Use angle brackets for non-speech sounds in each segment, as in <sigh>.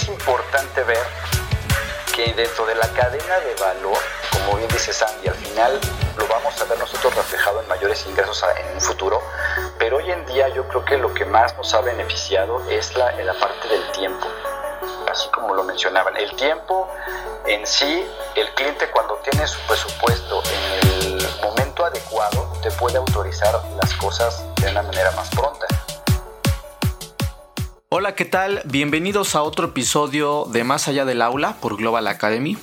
es importante ver que dentro de la cadena de valor, como bien dice Sandy, al final lo vamos a ver nosotros reflejado en mayores ingresos en un futuro, pero hoy en día yo creo que lo que más nos ha beneficiado es la, la parte del tiempo, así como lo mencionaban. El tiempo en sí, el cliente cuando tiene su presupuesto en el momento adecuado, te puede autorizar las cosas de una manera más pronta. Hola, ¿qué tal? Bienvenidos a otro episodio de Más allá del aula por Global Academy.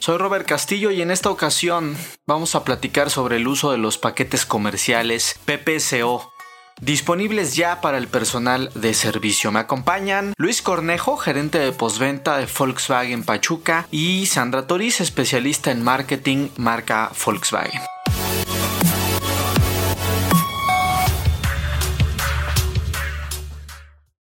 Soy Robert Castillo y en esta ocasión vamos a platicar sobre el uso de los paquetes comerciales PPCO disponibles ya para el personal de servicio. Me acompañan Luis Cornejo, gerente de postventa de Volkswagen Pachuca, y Sandra Toriz, especialista en marketing marca Volkswagen.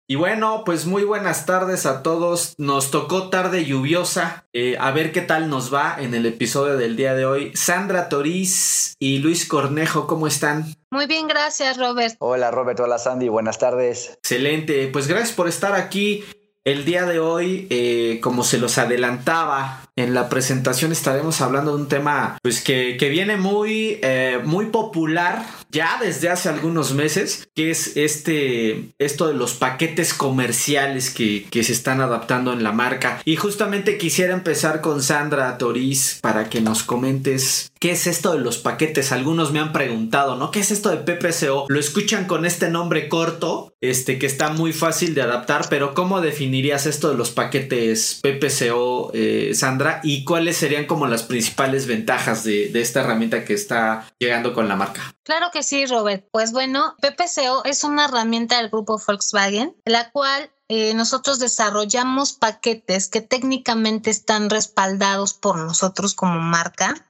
Y bueno, pues muy buenas tardes a todos. Nos tocó tarde lluviosa. Eh, a ver qué tal nos va en el episodio del día de hoy. Sandra Toriz y Luis Cornejo, ¿cómo están? Muy bien, gracias Robert. Hola Robert, hola Sandy, buenas tardes. Excelente, pues gracias por estar aquí. El día de hoy, eh, como se los adelantaba en la presentación, estaremos hablando de un tema pues que, viene muy, eh, muy popular ya desde hace algunos meses, que es este, esto de los paquetes comerciales que, que se están adaptando en la marca. Y justamente quisiera empezar con Sandra Toriz para que nos comentes qué es esto de los paquetes. Algunos me han preguntado, ¿no? ¿Qué es esto de PPCO? Lo escuchan con este nombre corto, este que está muy fácil de adaptar, pero ¿cómo definirías esto de los paquetes PPCO, eh, Sandra? ¿Y cuáles serían como las principales ventajas de, de esta herramienta que está llegando con la marca? Claro que sí, Robert. Pues bueno, PPCO es una herramienta del grupo Volkswagen, la cual eh, nosotros desarrollamos paquetes que técnicamente están respaldados por nosotros como marca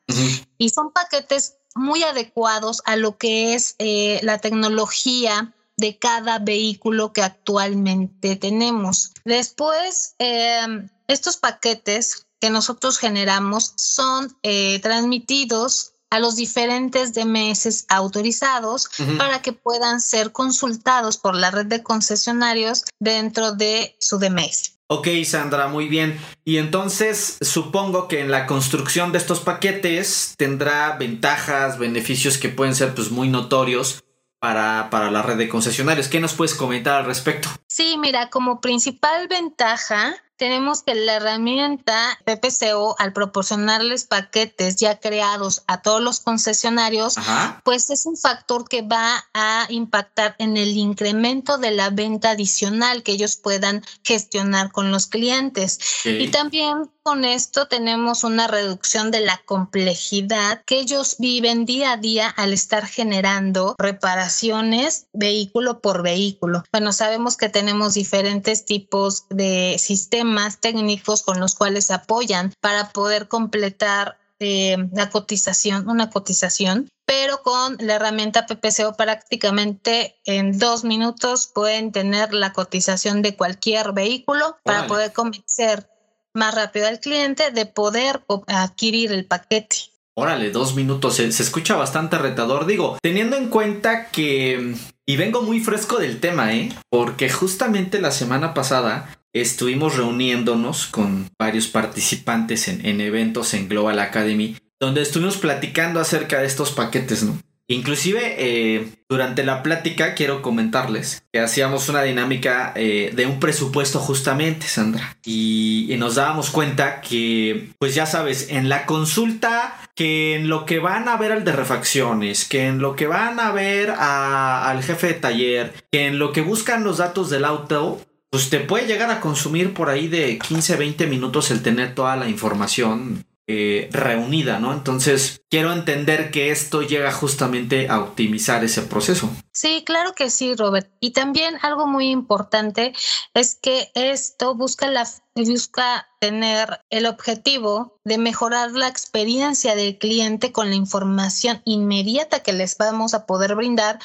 y son paquetes muy adecuados a lo que es eh, la tecnología de cada vehículo que actualmente tenemos. Después, em, estos paquetes que nosotros generamos son eh, transmitidos a los diferentes DMS autorizados para que puedan ser consultados por la red de concesionarios dentro de su DMS. Ok, Sandra, muy bien. Y entonces supongo que en la construcción de estos paquetes tendrá ventajas, beneficios que pueden ser pues muy notorios para, para, la red de concesionarios. ¿Qué nos puedes comentar al respecto? Sí, mira, como principal ventaja tenemos que la herramienta PPCO, al proporcionarles paquetes ya creados a todos los concesionarios, pues es un factor que va a impactar en el incremento de la venta adicional que ellos puedan gestionar con los clientes. Y también con esto tenemos una reducción de la complejidad que ellos viven día a día al estar generando reparaciones vehículo por vehículo. Bueno, sabemos que tenemos diferentes tipos de sistemas técnicos con los cuales se apoyan para poder completar eh, la cotización, una cotización, pero con la herramienta PPCO prácticamente en dos minutos pueden tener la cotización de cualquier vehículo para poder convencer más rápido al cliente de poder adquirir el paquete. Órale, dos minutos, se, escucha bastante retador. Digo, teniendo en cuenta que... Y vengo muy fresco del tema, ¿eh? Porque justamente la semana pasada estuvimos reuniéndonos con varios participantes en, en eventos en Global Academy, donde estuvimos platicando acerca de estos paquetes, ¿no? Inclusive eh, durante la plática quiero comentarles que hacíamos una dinámica eh, de un presupuesto justamente, Sandra. Y, nos dábamos cuenta que, pues ya sabes, en la consulta, que en lo que van a ver al de refacciones, que en lo que van a ver al jefe de taller, que en lo que buscan los datos del auto, pues te puede llegar a consumir por ahí de 15, 20 minutos el tener toda la información eh, reunida, ¿no? Entonces, quiero entender que esto llega justamente a optimizar ese proceso. Sí, claro que sí, Robert. Y también algo muy importante es que esto busca la busca tener el objetivo de mejorar la experiencia del cliente con la información inmediata que les vamos a poder brindar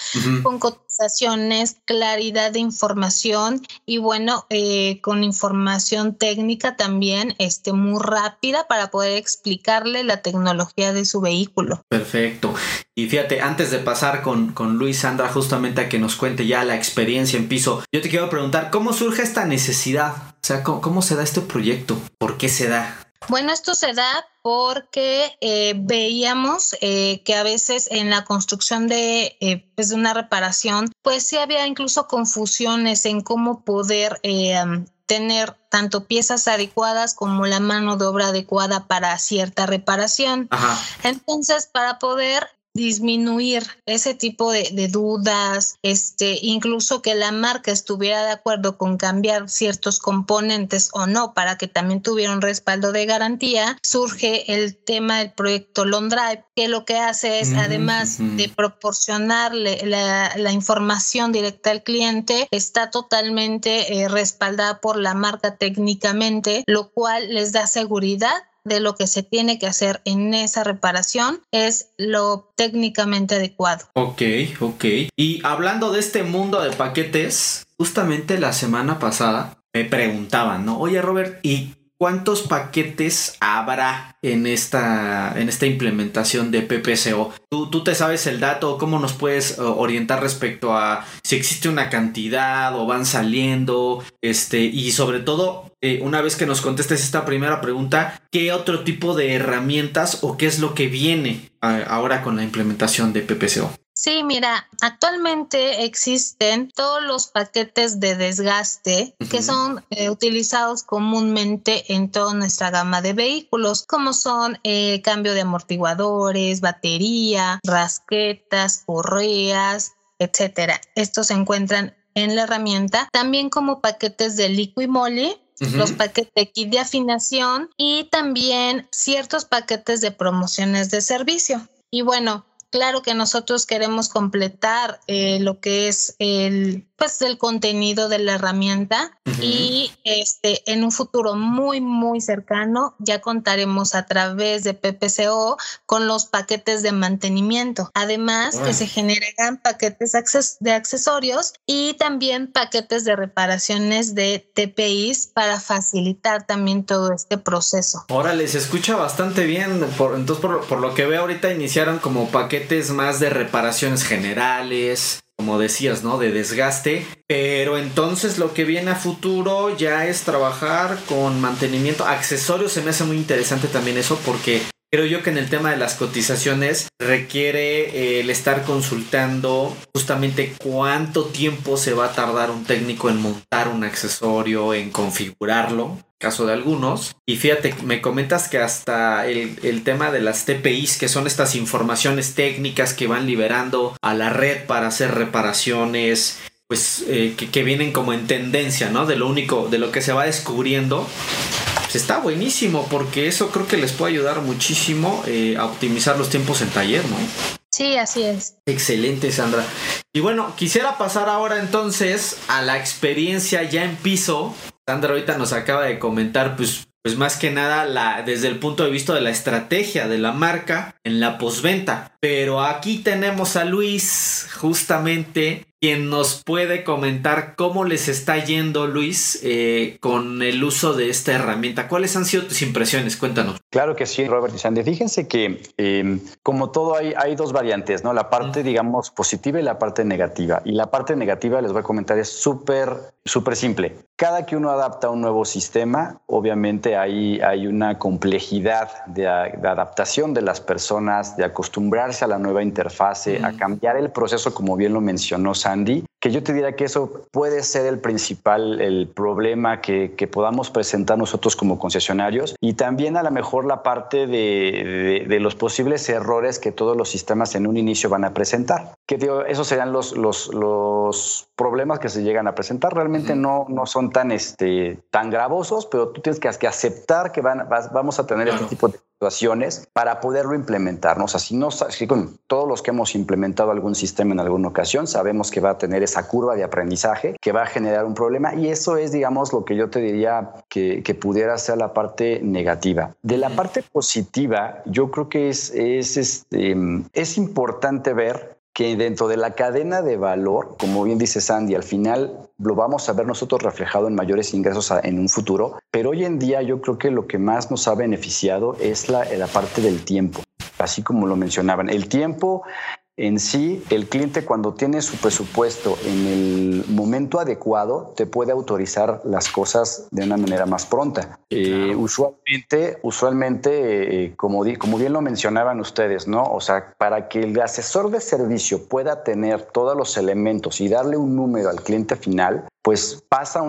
con cotizaciones, claridad de información y bueno, eh, con información técnica también este, muy rápida para poder explicarle la tecnología de su vehículo. Perfecto. Y fíjate, antes de pasar con, con Luis Sandra justamente a que nos cuente ya la experiencia en piso, yo te quiero preguntar, ¿cómo surge esta necesidad O sea, ¿cómo, se da este proyecto? ¿Por qué se da? Bueno, esto se da porque eh, veíamos eh, que a veces en la construcción de, eh, pues de una reparación, pues sí había incluso confusiones en cómo poder tener tanto piezas adecuadas como la mano de obra adecuada para cierta reparación. Entonces, para poder disminuir ese tipo de, dudas, este, incluso que la marca estuviera de acuerdo con cambiar ciertos componentes o no para que también tuviera un respaldo de garantía, surge el tema del proyecto Long Drive, que lo que hace es, además de proporcionarle la, información directa al cliente, está totalmente eh, respaldada por la marca técnicamente, lo cual les da seguridad de lo que se tiene que hacer en esa reparación es lo técnicamente adecuado. Ok, ok. Y hablando de este mundo de paquetes, justamente la semana pasada me preguntaban, ¿no? Oye Robert, ¿y ¿Cuántos paquetes habrá en esta, en esta implementación de PPCO? ¿Tú, ¿Tú te sabes el dato? ¿Cómo nos puedes eh, orientar respecto a si existe una cantidad o van saliendo? Este, y sobre todo, eh, una vez que nos contestes esta primera pregunta, ¿qué otro tipo de herramientas o qué es lo que viene eh, ahora con la implementación de PPCO? Sí, mira, actualmente existen todos los paquetes de desgaste que son eh, utilizados comúnmente en toda nuestra gama de vehículos, como son eh, cambio de amortiguadores, batería, rasquetas, correas, etcétera. Estos se encuentran en la herramienta, también como paquetes de Liquimoli, los paquetes de kit de afinación y también ciertos paquetes de promociones de servicio. Y bueno, claro que nosotros queremos completar eh, lo que es el, pues, el contenido de la herramienta y este, en un futuro muy, muy cercano ya contaremos a través de PPCO con los paquetes de mantenimiento. Además que se generarán paquetes de accesorios y también paquetes de reparaciones de TPIs para facilitar también todo este proceso. Órale, se escucha bastante bien. Por, entonces, por, por lo que veo ahorita iniciaron como paquetes más de reparaciones generales, como decías, ¿no? De desgaste. Pero entonces lo que viene a futuro ya es trabajar con mantenimiento. Accesorios se me hace muy interesante también eso porque Creo yo que en el tema de las cotizaciones requiere eh, el estar consultando justamente cuánto tiempo se va a tardar un técnico en montar un accesorio, en configurarlo, caso de algunos. Y fíjate, me comentas que hasta el, tema de las TPIs, que son estas informaciones técnicas que van liberando a la red para hacer reparaciones, pues eh, que, que vienen como en tendencia, ¿no? De lo único, de lo que se va descubriendo pues está buenísimo porque eso creo que les puede ayudar muchísimo eh, a optimizar los tiempos en taller, ¿no? Sí, así es. Excelente, Sandra. Y bueno, quisiera pasar ahora entonces a la experiencia ya en piso. Sandra ahorita nos acaba de comentar, pues, pues más que nada la, desde el punto de vista de la estrategia de la marca en la posventa. Pero aquí tenemos a Luis justamente quien nos puede comentar cómo les está yendo, Luis, eh, con el uso de esta herramienta. ¿Cuáles han sido tus impresiones? Cuéntanos. Claro que sí, Robert y Sandy. Fíjense que em, como todo hay, hay dos variantes, ¿no? La parte, digamos, positiva y la parte negativa. Y la parte negativa, les voy a comentar, es súper, súper simple. Cada que uno adapta un nuevo sistema, obviamente hay, hay una complejidad de, de adaptación de las personas, de acostumbrarse a la nueva interfase, a cambiar el proceso, como bien lo mencionó Sandy, Sandy. Que yo te diría que eso puede ser el principal el problema que, que podamos presentar nosotros como concesionarios y también a lo mejor la parte de, de, los posibles errores que todos los sistemas en un inicio van a presentar. Que digo, esos serían los, los, los problemas que se llegan a presentar. Realmente no, no son tan, este, tan gravosos, pero tú tienes que, que aceptar que van, vamos a tener este tipo de situaciones para poderlo implementar. ¿no? O sea, si, no, si con todos los que hemos implementado algún sistema en alguna ocasión, sabemos que va a tener esa curva de aprendizaje que va a generar un problema y eso es, digamos, lo que yo te diría que, que pudiera ser la parte negativa. De la parte positiva, yo creo que es, es, este, es importante ver que dentro de la cadena de valor, como bien dice Sandy, al final lo vamos a ver nosotros reflejado en mayores ingresos en un futuro, pero hoy en día yo creo que lo que más nos ha beneficiado es la, la parte del tiempo, así como lo mencionaban. El tiempo en sí, el cliente cuando tiene su presupuesto en el momento adecuado, te puede autorizar las cosas de una manera más pronta. Eh, usualmente, usualmente eh, como, como bien lo mencionaban ustedes, ¿no? O sea, para que el asesor de servicio pueda tener todos los elementos y darle un número al cliente final, pues pasa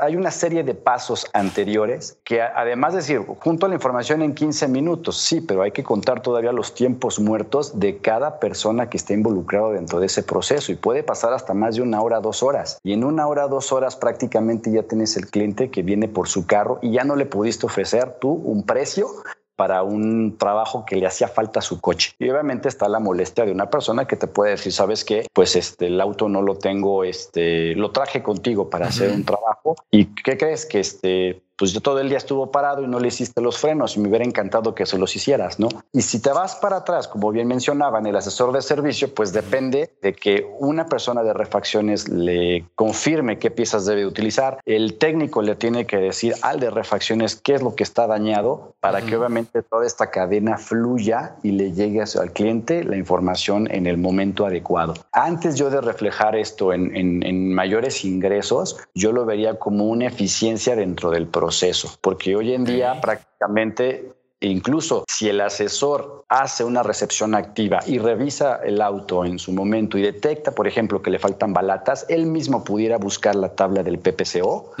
hay una serie de pasos anteriores que además de decir, junto a la información en 15 minutos, sí, pero hay que contar todavía los tiempos muertos de cada persona que esté involucrado dentro de ese proceso y puede pasar hasta más de una hora, dos horas. Y en una hora, dos horas prácticamente ya tienes el cliente que viene por su carro y ya no le pudiste ofrecer tú un precio para un trabajo que le hacía falta a su coche. Y obviamente está la molestia de una persona que te puede decir, ¿sabes qué? Pues este, el auto no lo tengo, este, lo traje contigo para hacer un trabajo. ¿Y qué crees? Que este, pues yo todo el día estuvo parado y no le hiciste los frenos y me hubiera encantado que se los hicieras, ¿no? Y si te vas para atrás, como bien mencionaban, el asesor de servicio, pues depende de que una persona de refacciones le confirme qué piezas debe utilizar, el técnico le tiene que decir al de refacciones qué es lo que está dañado para que obviamente toda esta cadena fluya y le llegue al cliente la información en el momento adecuado. Antes yo de reflejar esto en, en mayores ingresos, yo lo vería como una eficiencia dentro del proceso proceso, porque hoy en día prácticamente incluso si el asesor hace una recepción activa y revisa el auto en su momento y detecta, por ejemplo, que le faltan balatas, él mismo pudiera buscar la tabla del PPCO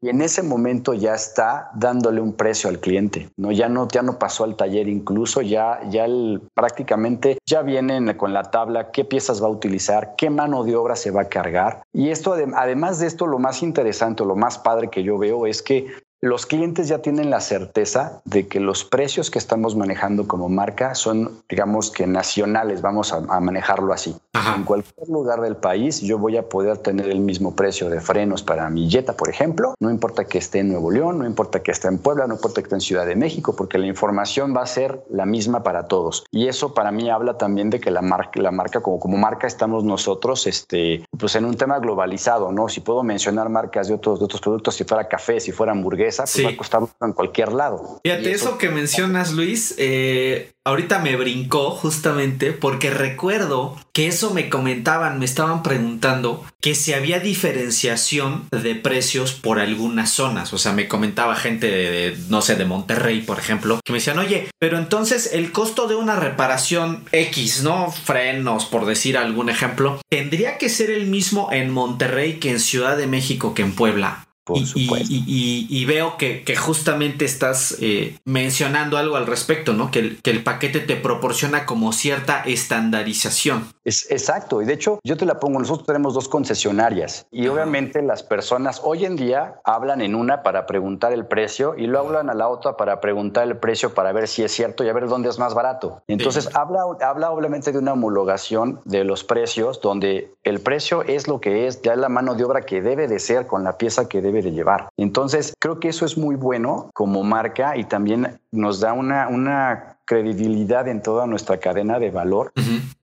y en ese momento ya está dándole un precio al cliente. No ya no ya no pasó al taller incluso ya ya prácticamente ya vienen con la tabla qué piezas va a utilizar, qué mano de obra se va a cargar. Y esto además de esto lo más interesante, lo más padre que yo veo es que los clientes ya tienen la certeza de que los precios que estamos manejando como marca son, digamos que nacionales, vamos a, manejarlo así. En cualquier lugar del país yo voy a poder tener el mismo precio de frenos para mi Jetta, por ejemplo. No importa que esté en Nuevo León, no importa que esté en Puebla, no importa que esté en Ciudad de México, porque la información va a ser la misma para todos. Y eso para mí habla también de que la marca, la marca como, como marca estamos nosotros, este, pues en un tema globalizado, ¿no? Si puedo mencionar marcas de otros, de otros productos, si fuera café, si fuera hamburguesa, pues va a costar en cualquier lado. Fíjate, eso, que mencionas, Luis, eh, ahorita me brincó justamente porque recuerdo que eso me comentaban, me estaban preguntando que si había diferenciación de precios por algunas zonas. O sea, me comentaba gente de, no sé, de Monterrey, por ejemplo, que me decían, oye, pero entonces el costo de una reparación X, ¿no? Frenos, por decir algún ejemplo, tendría que ser el mismo en Monterrey que en Ciudad de México que en Puebla y, veo que, justamente estás eh, mencionando algo al respecto, ¿no? Que el, que el, paquete te proporciona como cierta estandarización. Es, exacto, y de hecho yo te la pongo, nosotros tenemos dos concesionarias y obviamente las personas hoy en día hablan en una para preguntar el precio y lo hablan a la otra para preguntar el precio para ver si es cierto y a ver dónde es más barato. Entonces habla, habla obviamente de una homologación de los precios donde el precio es lo que es, ya es la mano de obra que debe de ser con la pieza que debe de llevar. Entonces, creo que eso es muy bueno como marca y también nos da una, una credibilidad en toda nuestra cadena de valor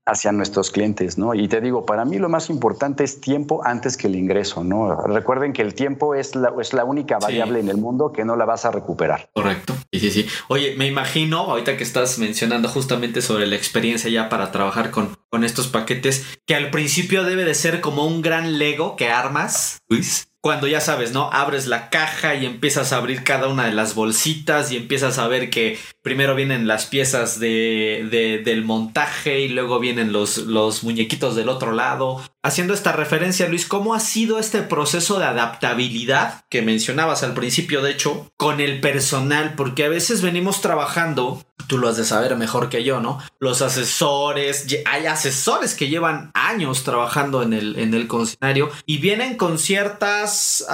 hacia nuestros clientes, ¿no? Y te digo, para mí lo más importante es tiempo antes que el ingreso, ¿no? Recuerden que el tiempo es la, es la única variable en el mundo que no la vas a recuperar. Correcto. Sí, sí, sí. Oye, me imagino, ahorita que estás mencionando justamente sobre la experiencia ya para trabajar con, con estos paquetes, que al principio debe de ser como un gran Lego que armas, Luis, cuando ya sabes, ¿no? Abres la caja y empiezas a abrir cada una de las bolsitas y empiezas a ver que primero vienen las piezas de, del montaje y luego vienen los, los muñequitos del otro lado. Haciendo esta referencia, Luis, ¿cómo ha sido este proceso de adaptabilidad que mencionabas al principio, de hecho, con el personal? Porque a veces venimos trabajando, tú lo has de saber mejor que yo, ¿no? Los asesores, hay asesores que llevan años trabajando en el, en el concesionario y vienen con ciertas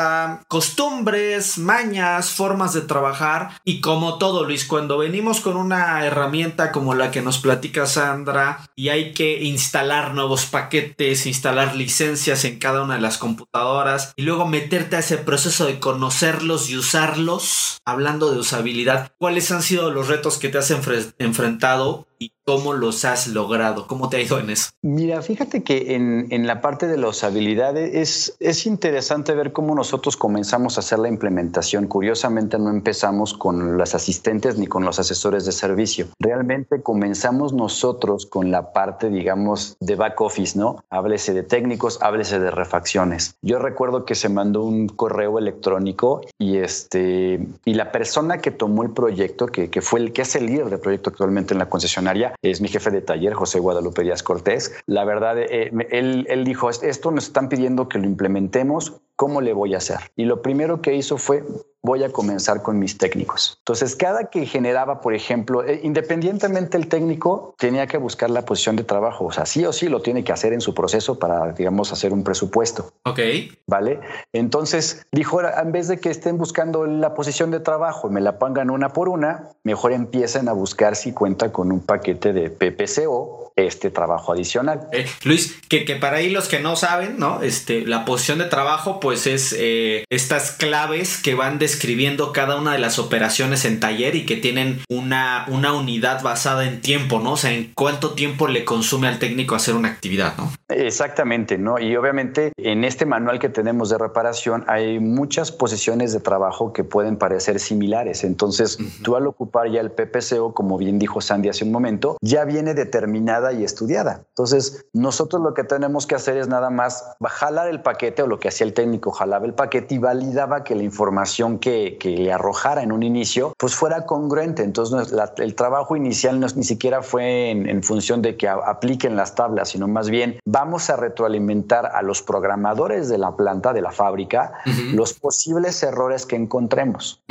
costumbres, mañas, formas de trabajar y como todo, Luis, cuando venimos con una herramienta como la que nos platica Sandra y hay que instalar nuevos paquetes, instalar licencias en cada una de las computadoras y luego meterte a ese proceso de conocerlos y usarlos. Hablando de usabilidad, ¿cuáles han sido los retos que te has enfrentado y cómo los has logrado? ¿Cómo te ha ido en eso? Mira, fíjate que en, en la parte de las habilidades es, es interesante ver cómo nosotros comenzamos a hacer la implementación. Curiosamente no empezamos con las asistentes ni con los asesores de servicio. Realmente comenzamos nosotros con la parte, digamos, de back office, ¿no? Háblese de técnicos, háblese de refacciones. Yo recuerdo que se mandó un correo electrónico y este y la persona que tomó el proyecto, que, que fue el que es el líder del proyecto actualmente en la concesionaria, es mi jefe de taller, José Guadalupe Díaz Cortés. La verdad, eh, él, él dijo, esto nos están pidiendo que lo implementemos, ¿cómo le voy a hacer? Y lo primero que hizo fue voy a comenzar con mis técnicos. Entonces, cada que generaba, por ejemplo, eh, independientemente el técnico, tenía que buscar la posición de trabajo. O sea, sí o sí lo tiene que hacer en su proceso para, digamos, hacer un presupuesto. Ok. ¿Vale? Entonces, dijo, en vez de que estén buscando la posición de trabajo y me la pongan una por una, mejor empiecen a buscar si cuenta con un paquete de PPCO este trabajo adicional. Eh, Luis, que, que, para ahí los que no saben, ¿no? Este, la posición de trabajo, pues es eh, estas claves que van describiendo cada una de las operaciones en taller y que tienen una, una unidad basada en tiempo, ¿no? O sea, en cuánto tiempo le consume al técnico hacer una actividad, ¿no? Exactamente, ¿no? Y obviamente en este manual que tenemos de reparación hay muchas posiciones de trabajo que pueden parecer similares. Entonces, tú al ocupar ya el PPCO, como bien dijo Sandy hace un momento, ya viene determinada y estudiada. Entonces, nosotros lo que tenemos que hacer es nada más jalar el paquete o lo que hacía el técnico, jalaba el paquete y validaba que la información que, que le arrojara en un inicio pues fuera congruente. Entonces, el trabajo inicial no, ni siquiera fue en, función de que apliquen las tablas, sino más bien vamos a retroalimentar a los programadores de la planta, de la fábrica, los posibles errores que encontremos.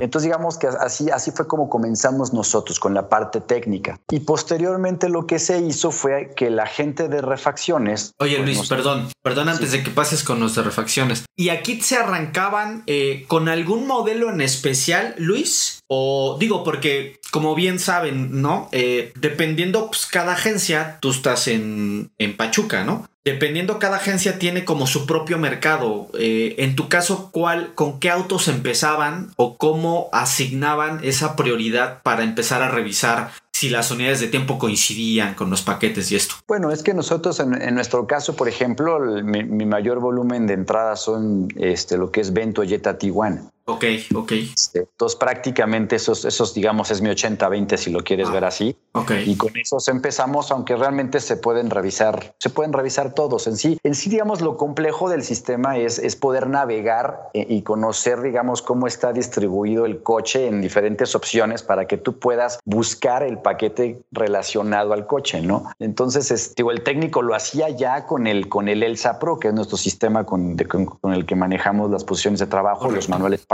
Entonces, digamos que así, así fue como comenzamos nosotros con la parte técnica. Y posteriormente lo que se hizo fue que la gente de refacciones. Oye pues, Luis, perdón, perdón antes de que pases con los de refacciones. ¿Y aquí se arrancaban eh, con algún modelo en especial, Luis? O digo, porque como bien saben, ¿no? Eh, dependiendo, pues cada agencia, tú estás en, en Pachuca, ¿no? Dependiendo, cada agencia tiene como su propio mercado. Eh, en tu caso, ¿cuál, con qué autos empezaban o cómo asignaban esa prioridad para empezar a revisar si las unidades de tiempo coincidían con los paquetes y esto? Bueno, es que nosotros en, nuestro caso, por ejemplo, mi, mayor volumen de entradas son este, lo que es Vento Jetta Tijuana. Ok, ok. Este, entonces prácticamente esos, esos, digamos, es mi 80-20 si lo quieres ah, ver así. Ok. Y con esos empezamos, aunque realmente se pueden revisar, se pueden revisar todos en sí. En sí, digamos, lo complejo del sistema es, es poder navegar eh, y conocer, digamos, cómo está distribuido el coche en diferentes opciones para que tú puedas buscar el paquete relacionado al coche, ¿no? Entonces, este, el técnico lo hacía ya con el, con el ELSA Pro, que es nuestro sistema con, con, el que manejamos las posiciones de trabajo, los manuales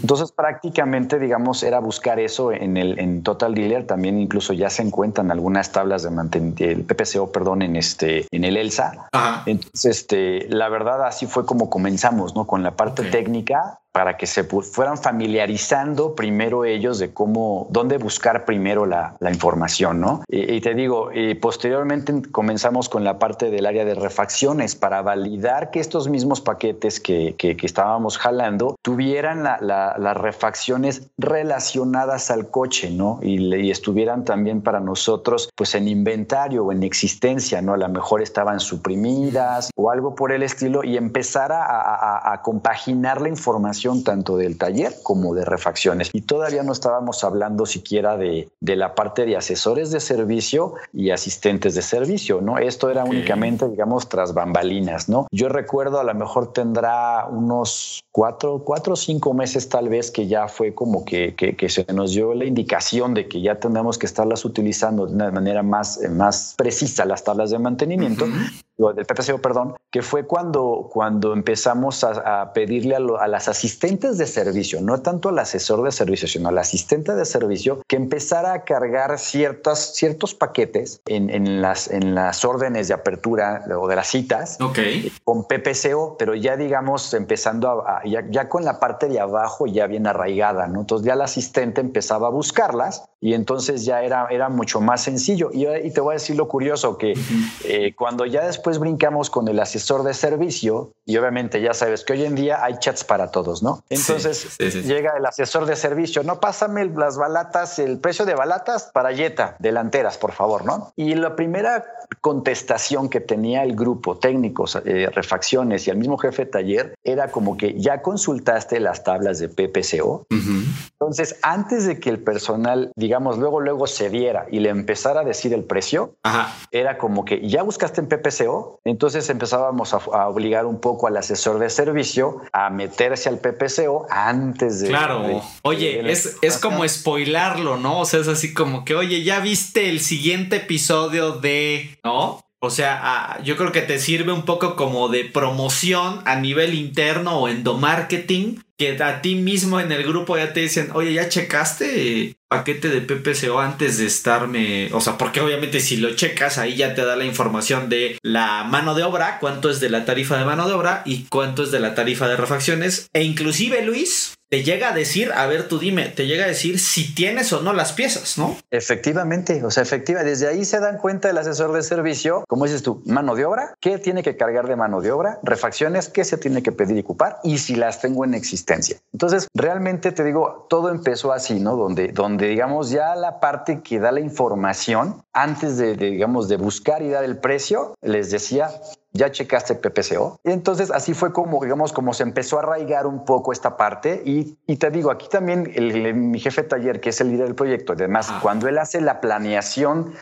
entonces prácticamente, digamos, era buscar eso en el en Total Dealer. También incluso ya se encuentran algunas tablas de mantenimiento, el PPCO, perdón, en este en el ELSA. Entonces, este, la verdad así fue como comenzamos, ¿no? Con la parte técnica para que se fueran familiarizando primero ellos de cómo, dónde buscar primero la, información, ¿no? Y, te digo, posteriormente comenzamos con la parte del área de refacciones para validar que estos mismos paquetes que, que, estábamos jalando tuvieran las refacciones relacionadas al coche, ¿no? Y, estuvieran también para nosotros, pues en inventario o en existencia, ¿no? A lo mejor estaban suprimidas o algo por el estilo y empezar a compaginar la información tanto del taller como de refacciones. Y todavía no estábamos hablando siquiera de, de la parte de asesores de servicio y asistentes de servicio, ¿no? Esto era únicamente, digamos, tras bambalinas, ¿no? Yo recuerdo a lo mejor tendrá unos cuatro, cuatro o cinco meses tal vez que ya fue como que, que, se nos dio la indicación de que ya tenemos que estarlas utilizando de una manera más, más precisa las tablas de mantenimiento del PPCO, perdón, que fue cuando, cuando empezamos a, pedirle a, las asistentes de servicio, no tanto al asesor de servicio, sino al asistente de servicio, que empezara a cargar ciertas, ciertos paquetes en, en, las, en las órdenes de apertura o de las citas con PPCO, pero ya digamos empezando a, ya, con la parte de abajo ya bien arraigada, ¿no? Entonces ya el asistente empezaba a buscarlas y entonces ya era, era mucho más sencillo. Y, y te voy a decir lo curioso, que eh, cuando ya después después brincamos con el asesor de servicio y obviamente ya sabes que hoy en día hay chats para todos, ¿no? Entonces llega el asesor de servicio, no pásame las balatas, el precio de balatas para Jetta, delanteras, por favor, ¿no? Y la primera contestación que tenía el grupo, técnicos, eh, refacciones y el mismo jefe de taller, era como que ya consultaste las tablas de PPCO. Entonces, antes de que el personal, digamos, luego, luego se diera y le empezara a decir el precio, era como que ya buscaste en PPCO, entonces empezábamos a, obligar un poco al asesor de servicio a meterse al PPCO antes de... Claro, oye, es, es como spoilarlo, ¿no? O sea, es así como que, oye, ya viste el siguiente episodio de, ¿no? O sea, yo creo que te sirve un poco como de promoción a nivel interno o endomarketing, que a ti mismo en el grupo ya te dicen, oye, ya checaste paquete de PPCO antes de estarme, o sea, porque obviamente si lo checas ahí ya te da la información de la mano de obra, cuánto es de la tarifa de mano de obra y cuánto es de la tarifa de refacciones. E inclusive Luis, te llega a decir, a ver, tú dime, te llega a decir si tienes o no las piezas, ¿no? Efectivamente, o sea, efectiva, desde ahí se dan cuenta el asesor de servicio, como dices tú, mano de obra, qué tiene que cargar de mano de obra, refacciones, qué se tiene que pedir y ocupar y si las tengo en existencia. Entonces, realmente te digo, todo empezó así, ¿no? Donde, donde digamos, ya la parte que da la información antes de, de digamos, de buscar y dar el precio, les decía, ya checaste PPCO. Y entonces así fue como, digamos, como se empezó a arraigar un poco esta parte. Y, y te digo, aquí también el, mi jefe de taller, que es el líder del proyecto, además, cuando él hace la planeación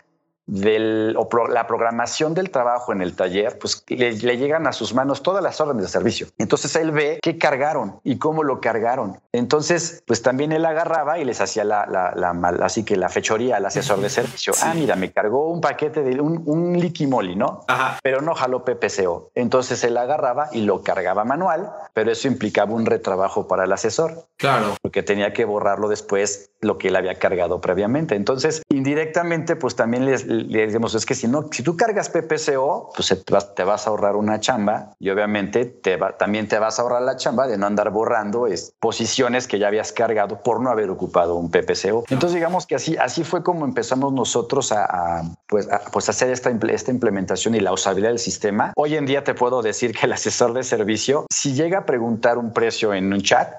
del, o la programación del trabajo en el taller, pues le, llegan a sus manos todas las órdenes de servicio. Entonces él ve qué cargaron y cómo lo cargaron. Entonces, pues también él agarraba y les hacía la, la, la así que la fechoría al asesor de <laughs> servicio. Ah, mira, me cargó un paquete de un, un liquimoli, ¿no? Ajá. Pero no jaló PPCO. Entonces él agarraba y lo cargaba manual, pero eso implicaba un retrabajo para el asesor. Claro. Porque tenía que borrarlo después lo que él había cargado previamente. Entonces, indirectamente, pues también les le decimos, es que si no, si tú cargas PPCO, pues te vas, a ahorrar una chamba y obviamente te va, también te vas a ahorrar la chamba de no andar borrando es, posiciones que ya habías cargado por no haber ocupado un PPCO. Entonces digamos que así, así fue como empezamos nosotros a, pues, pues hacer esta, esta implementación y la usabilidad del sistema. Hoy en día te puedo decir que el asesor de servicio, si llega a preguntar un precio en un chat,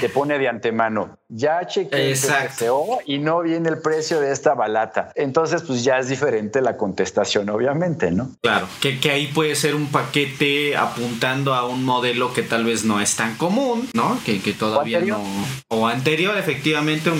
te pone de antemano, ya PPCO y no viene el precio de esta balata. Entonces, pues ya es diferente la contestación, obviamente, ¿no? Claro, que, que ahí puede ser un paquete apuntando a un modelo que tal vez no es tan común, ¿no? Que, que todavía no. O anterior, efectivamente,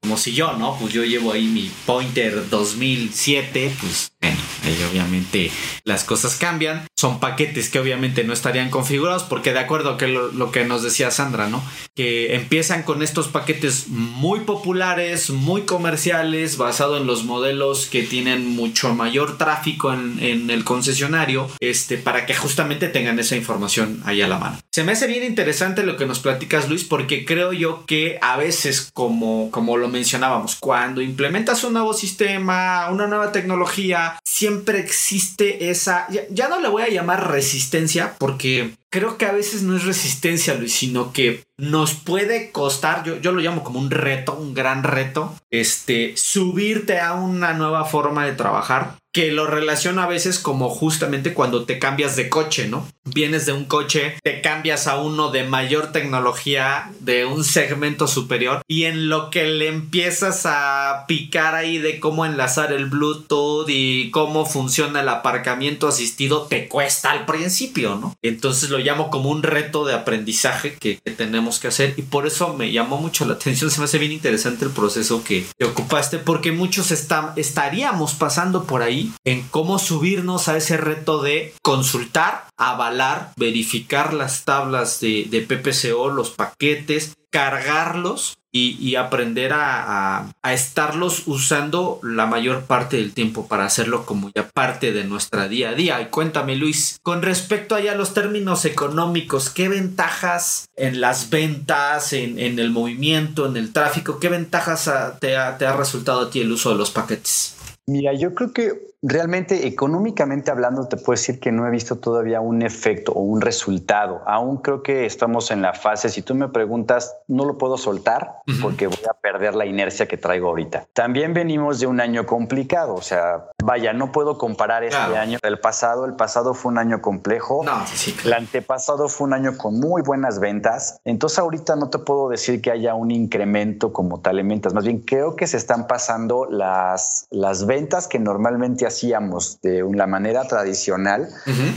como si yo, ¿no? Pues yo llevo ahí mi Pointer 2007, pues bueno, ahí obviamente las cosas cambian. Son paquetes que obviamente no estarían configurados porque de acuerdo a lo, que nos decía Sandra, ¿no? Que empiezan con estos paquetes muy populares, muy comerciales, basado en los modelos que tienen mucho mayor tráfico en, en, el concesionario, este, para que justamente tengan esa información ahí a la mano. Se me hace bien interesante lo que nos platicas, Luis, porque creo yo que a veces, como, como lo mencionábamos, cuando implementas un nuevo sistema, una nueva tecnología, siempre existe esa, ya, no le voy a llamar resistencia, porque creo que a veces no es resistencia, Luis, sino que nos puede costar, yo, yo lo llamo como un reto, un gran reto, este, subirte a una nueva forma de trabajar que lo relaciono a veces como justamente cuando te cambias de coche, ¿no? Vienes de un coche, te cambias a uno de mayor tecnología, de un segmento superior, y en lo que le empiezas a picar ahí de cómo enlazar el Bluetooth y cómo funciona el aparcamiento asistido, te cuesta al principio, ¿no? Entonces lo llamo como un reto de aprendizaje que, tenemos que hacer y por eso me llamó mucho la atención, se me hace bien interesante el proceso que, te ocupaste, porque muchos estaríamos pasando por ahí en cómo subirnos a ese reto de consultar, avalar, verificar las tablas de, de PPCO, los paquetes, cargarlos y, aprender a, estarlos usando la mayor parte del tiempo para hacerlo como ya parte de nuestra día a día. Y cuéntame Luis, con respecto a los términos económicos, ¿qué ventajas en las ventas, en, el movimiento, en el tráfico, qué ventajas te, ha, te ha resultado a ti el uso de los paquetes? Mira, yo creo que realmente económicamente hablando te puedo decir que no he visto todavía un efecto o un resultado. Aún creo que estamos en la fase, si tú me preguntas, no lo puedo soltar porque voy a perder la inercia que traigo ahorita. También venimos de un año complicado, o sea, vaya, no puedo comparar este año del pasado. El pasado fue un año complejo. No, sí, El antepasado fue un año con muy buenas ventas. Entonces ahorita no te puedo decir que haya un incremento como tal en ventas. Más bien creo que se están pasando las, las ventas que normalmente hacíamos de una manera tradicional,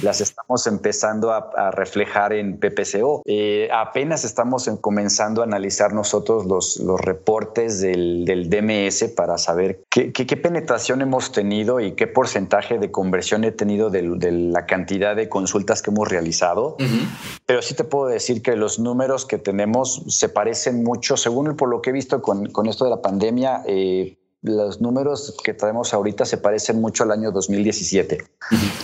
las estamos empezando a, reflejar en PPCO. Eh, apenas estamos comenzando a analizar nosotros los, los reportes del, del DMS para saber qué, qué, penetración hemos tenido y qué porcentaje de conversión he tenido de, de la cantidad de consultas que hemos realizado. Pero sí te puedo decir que los números que tenemos se parecen mucho, según por lo que he visto con, con esto de la pandemia, eh, los números que traemos ahorita se parecen mucho al año 2017.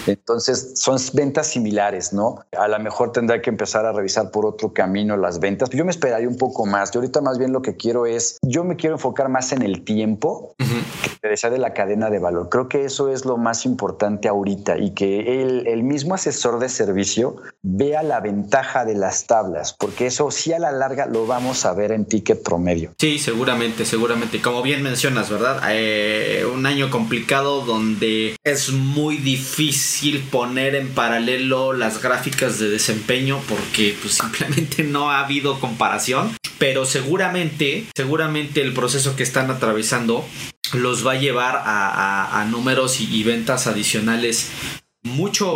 Entonces son ventas similares, ¿no? A lo mejor tendrá que empezar a revisar por otro camino las ventas. Yo me esperaría un poco más. Yo ahorita más bien lo que quiero es, yo me quiero enfocar más en el tiempo que te decía de la cadena de valor. Creo que eso es lo más importante ahorita y que el, el mismo asesor de servicio vea la ventaja de las tablas, porque eso sí a la larga lo vamos a ver en ticket promedio. Sí, seguramente, seguramente. Como bien mencionas, ¿verdad? Eh, un año complicado donde es muy difícil poner en paralelo las gráficas de desempeño porque pues simplemente no ha habido comparación. Pero seguramente, seguramente el proceso que están atravesando los va a llevar a, números y, y ventas adicionales mucho,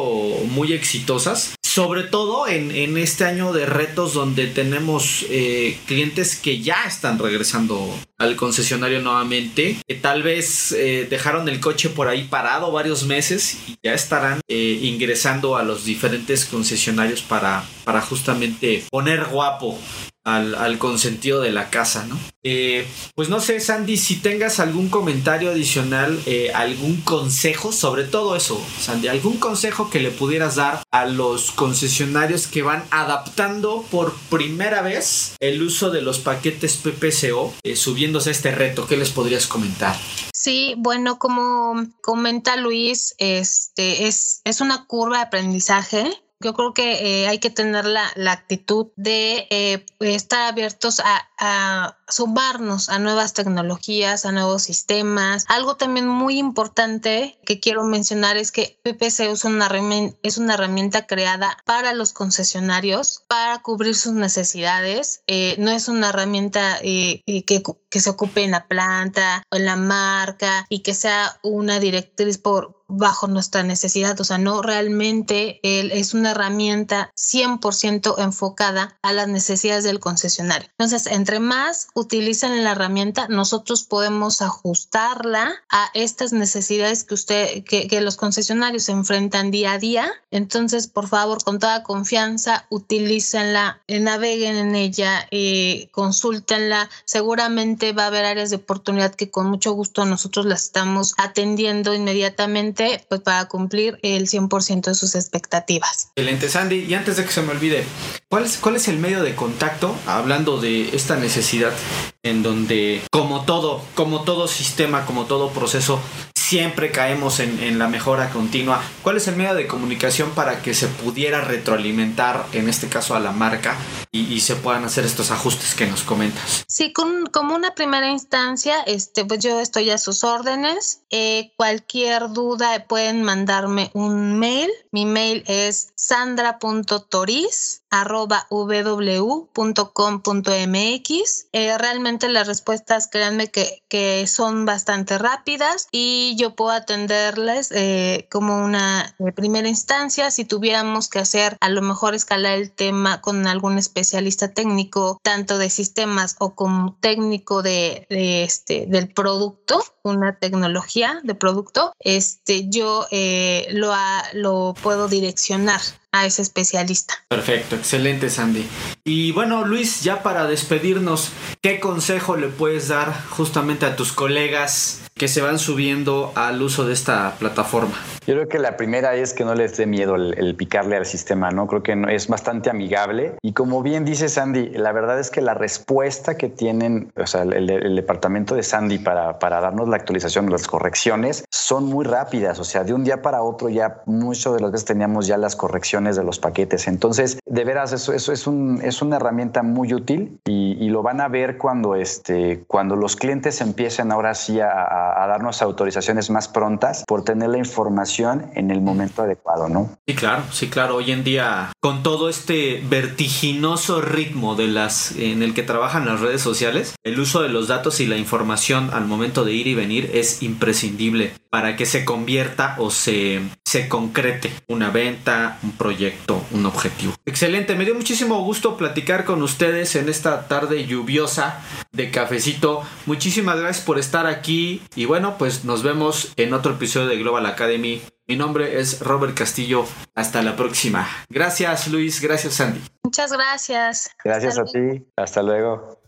muy exitosas sobre todo en, este año de retos donde tenemos eh, clientes que ya están regresando al concesionario nuevamente, que tal vez eh, dejaron el coche por ahí parado varios meses y ya estarán eh, ingresando a los diferentes concesionarios para, para justamente poner guapo al, consentido de la casa, ¿no? Eh, pues no sé, Sandy, si tengas algún comentario adicional, eh, algún consejo, sobre todo eso, Sandy, algún consejo que le pudieras dar a los concesionarios que van adaptando por primera vez el uso de los paquetes PPCO, eh, subiéndose a este reto, ¿qué les podrías comentar? Sí, bueno, como comenta Luis, este es, es una curva de aprendizaje yo creo que eh, hay que tener la, actitud de eh, estar abiertos a, a, sumarnos a nuevas tecnologías, a nuevos sistemas. Algo también muy importante que quiero mencionar es que PPC es una, es una herramienta creada para los concesionarios, para cubrir sus necesidades. Eh, no es una herramienta que, que se ocupe en la planta o en la marca y que sea una directriz por bajo nuestra necesidad, o sea, no realmente él es una herramienta 100% enfocada a las necesidades del concesionario. Entonces, entre más utilicen la herramienta, nosotros podemos ajustarla a estas necesidades que usted, que, los concesionarios enfrentan día a día. Entonces, por favor, con toda confianza, utilícenla, naveguen en ella, eh, consúltenla. Seguramente va a haber áreas de oportunidad que con mucho gusto nosotros las estamos atendiendo inmediatamente pues para cumplir el 100% de sus expectativas. Excelente, Sandy. Y antes de que se me olvide, ¿cuál es, ¿cuál es el medio de contacto? Hablando de esta necesidad en donde, como todo, como todo sistema, como todo proceso, siempre caemos en, la mejora continua. ¿Cuál es el medio de comunicación para que se pudiera retroalimentar, en este caso a la marca, y, se puedan hacer estos ajustes que nos comentas? Sí, con, como una primera instancia, este, pues yo estoy a sus órdenes. Eh, cualquier duda pueden mandarme un mail. Mi mail es sandra.toris arroba www.com.mx. Eh, realmente las respuestas, créanme que, que, son bastante rápidas y yo puedo atenderles eh, como una eh, primera instancia. Si tuviéramos que hacer a lo mejor escalar el tema con algún especialista técnico, tanto de sistemas o como técnico de, de este, del producto, una tecnología de producto, este, yo lo, lo puedo direccionar a ese especialista. Perfecto, excelente Sandy. Y bueno, Luis, ya para despedirnos, ¿qué consejo le puedes dar justamente a tus colegas que se van subiendo al uso de esta plataforma? Yo creo que la primera es que no les dé miedo el, picarle al sistema, ¿no? Creo que es bastante amigable. Y como bien dice Sandy, la verdad es que la respuesta que tienen, o sea, el, departamento de Sandy para, para darnos la actualización, las correcciones, son muy rápidas. O sea, de un día para otro ya muchas de las veces teníamos ya las correcciones de los paquetes. Entonces, de veras, eso, es, un, es una herramienta muy útil y, y, lo van a ver cuando, este, cuando los clientes empiecen ahora sí a, a darnos autorizaciones más prontas por tener la información en el momento adecuado, ¿no? Sí, claro, sí, claro. Hoy en día, con todo este vertiginoso ritmo de las en el que trabajan las redes sociales, el uso de los datos y la información al momento de ir y venir es imprescindible para que se convierta o se, se concrete una venta, un proyecto, un objetivo. Excelente, me dio muchísimo gusto platicar con ustedes en esta tarde lluviosa de cafecito. Muchísimas gracias por estar aquí y bueno, pues nos vemos en otro episodio de Global Academy. Mi nombre es Robert Castillo. Hasta la próxima. Gracias Luis, gracias Sandy. Muchas gracias. Gracias a ti. Hasta luego.